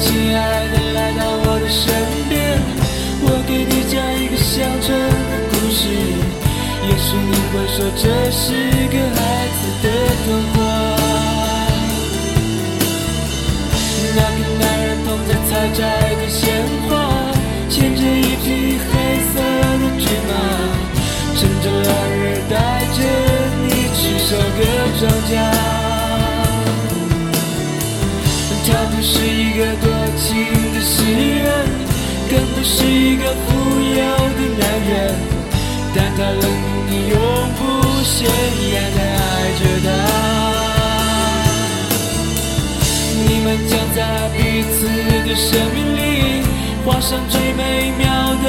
亲爱的，来到我的身边，我给你讲一个乡村的故事。也许你会说这是个孩子的童话。那个男人捧着采摘的鲜花，牵着一匹黑色的骏马，乘着落日带着你去收割庄稼。他不是一个多情的诗人，更不是一个富有的男人，但他冷冷地永不显眼的爱着她。你们将在彼此的生命里画上最美妙的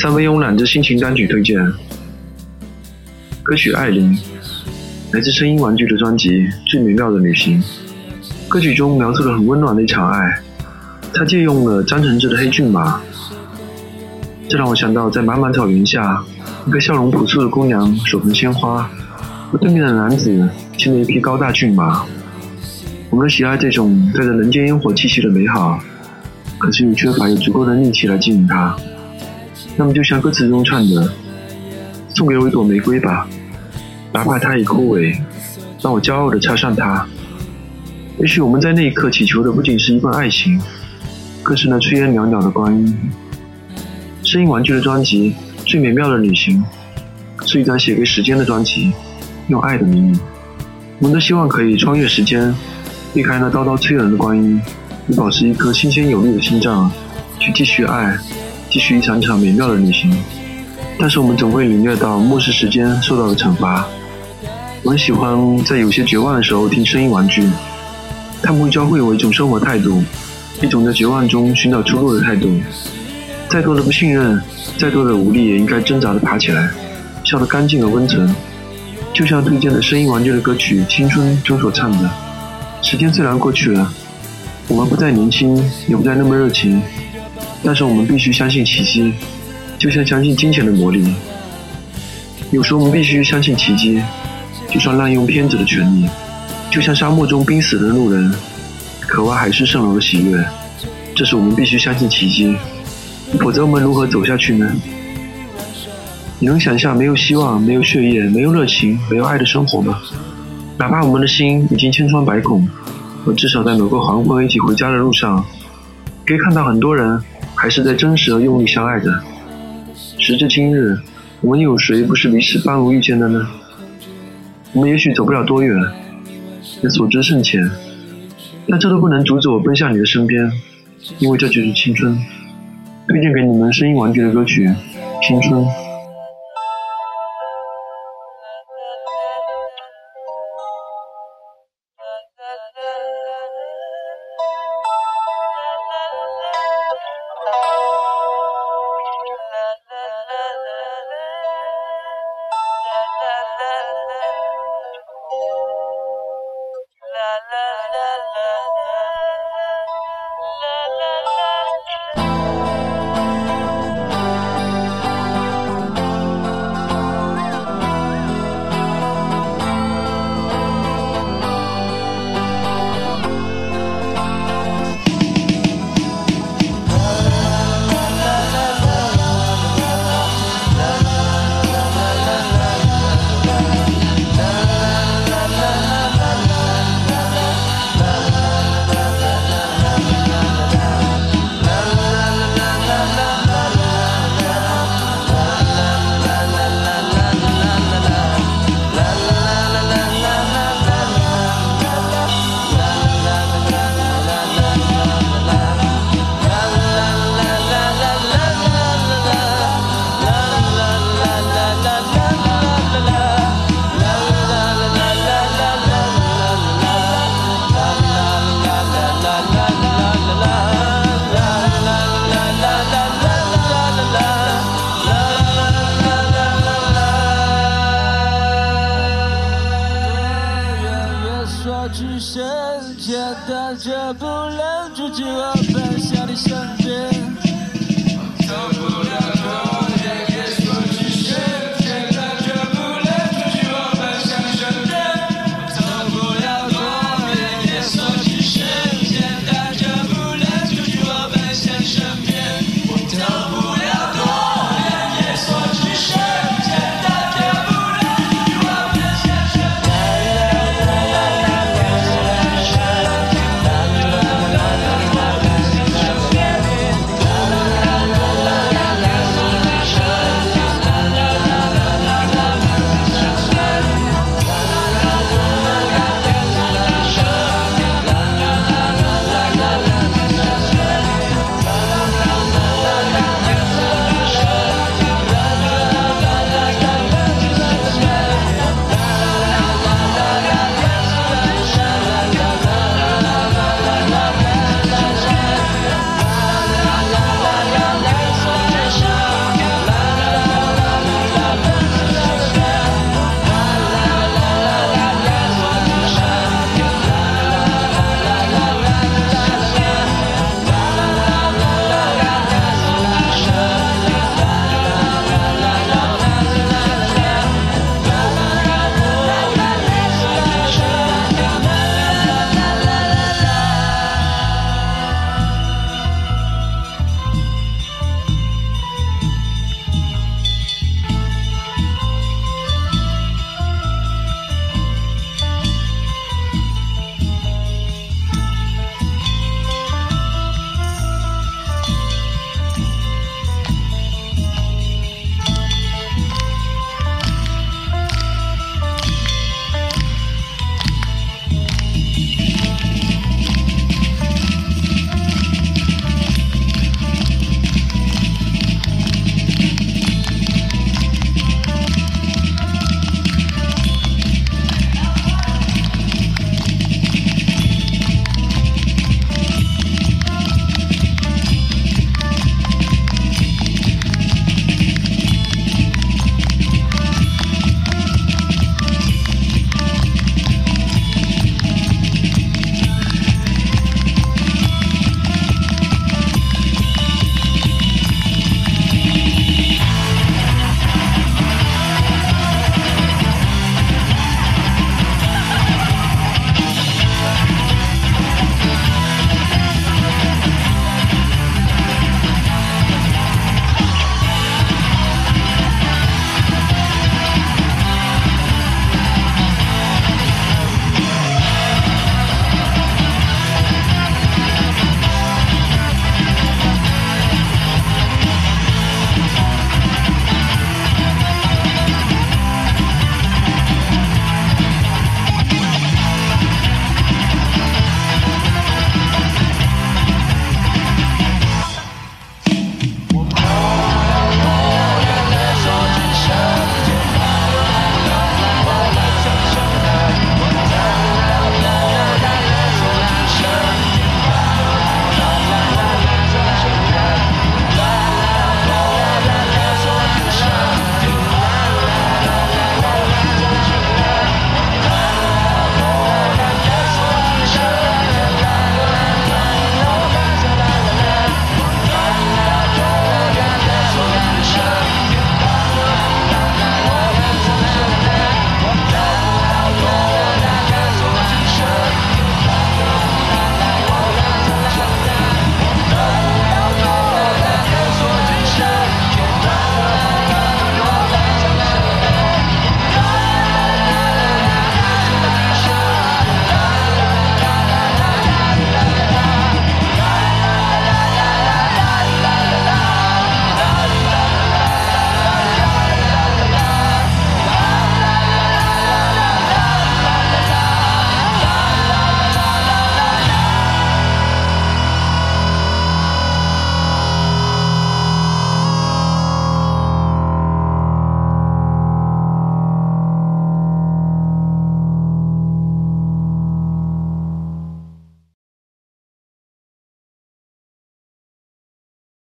三分慵懒之心情单曲推荐，歌曲《爱琳》来自声音玩具的专辑《最美妙的旅行》。歌曲中描述了很温暖的一场爱，他借用了张承志的《黑骏马》，这让我想到在茫茫草原下，一个笑容朴素的姑娘手捧鲜花，和对面的男子牵着一匹高大骏马。我们喜爱这种带着人间烟火气息的美好，可是你缺乏有足够的力气来经营它。那么就像歌词中唱的：“送给我一朵玫瑰吧，哪怕它已枯萎，让我骄傲地插上它。”也许我们在那一刻祈求的不仅是一份爱情，更是那炊烟袅袅的光阴。声音玩具的专辑《最美妙的旅行》是一张写给时间的专辑，用爱的名义，我们都希望可以穿越时间，避开那叨叨催人的光阴，以保持一颗新鲜有力的心脏，去继续爱，继续一场一场美妙的旅行。但是我们总会领略到漠视时间受到的惩罚。我很喜欢在有些绝望的时候听声音玩具，他们会教会我一种生活态度，一种在绝望中寻找出路的态度。再多的不信任，再多的无力，也应该挣扎着爬起来，笑得干净而温存。就像推荐的声音玩具的歌曲《青春》中所唱的：“时间虽然过去了，我们不再年轻，也不再那么热情，但是我们必须相信奇迹。就像相信金钱的魔力。有时候我们必须相信奇迹，就算滥用偏执的权利，就像沙漠中濒死的路人，渴望海市蜃楼的喜悦。这是我们必须相信奇迹，否则我们如何走下去呢？你能想象没有希望、没有血液、没有热情、没有爱的生活吗？哪怕我们的心已经千疮百孔，我至少在某个黄昏一起回家的路上，可以看到很多人还是在真实而用力相爱着。时至今日，我们有谁不是离世半路遇见的呢？我们也许走不了多远，也所知甚浅，但这都不能阻止我奔向你的身边，因为这就是青春。推荐给你们声音玩具的歌曲《青春》。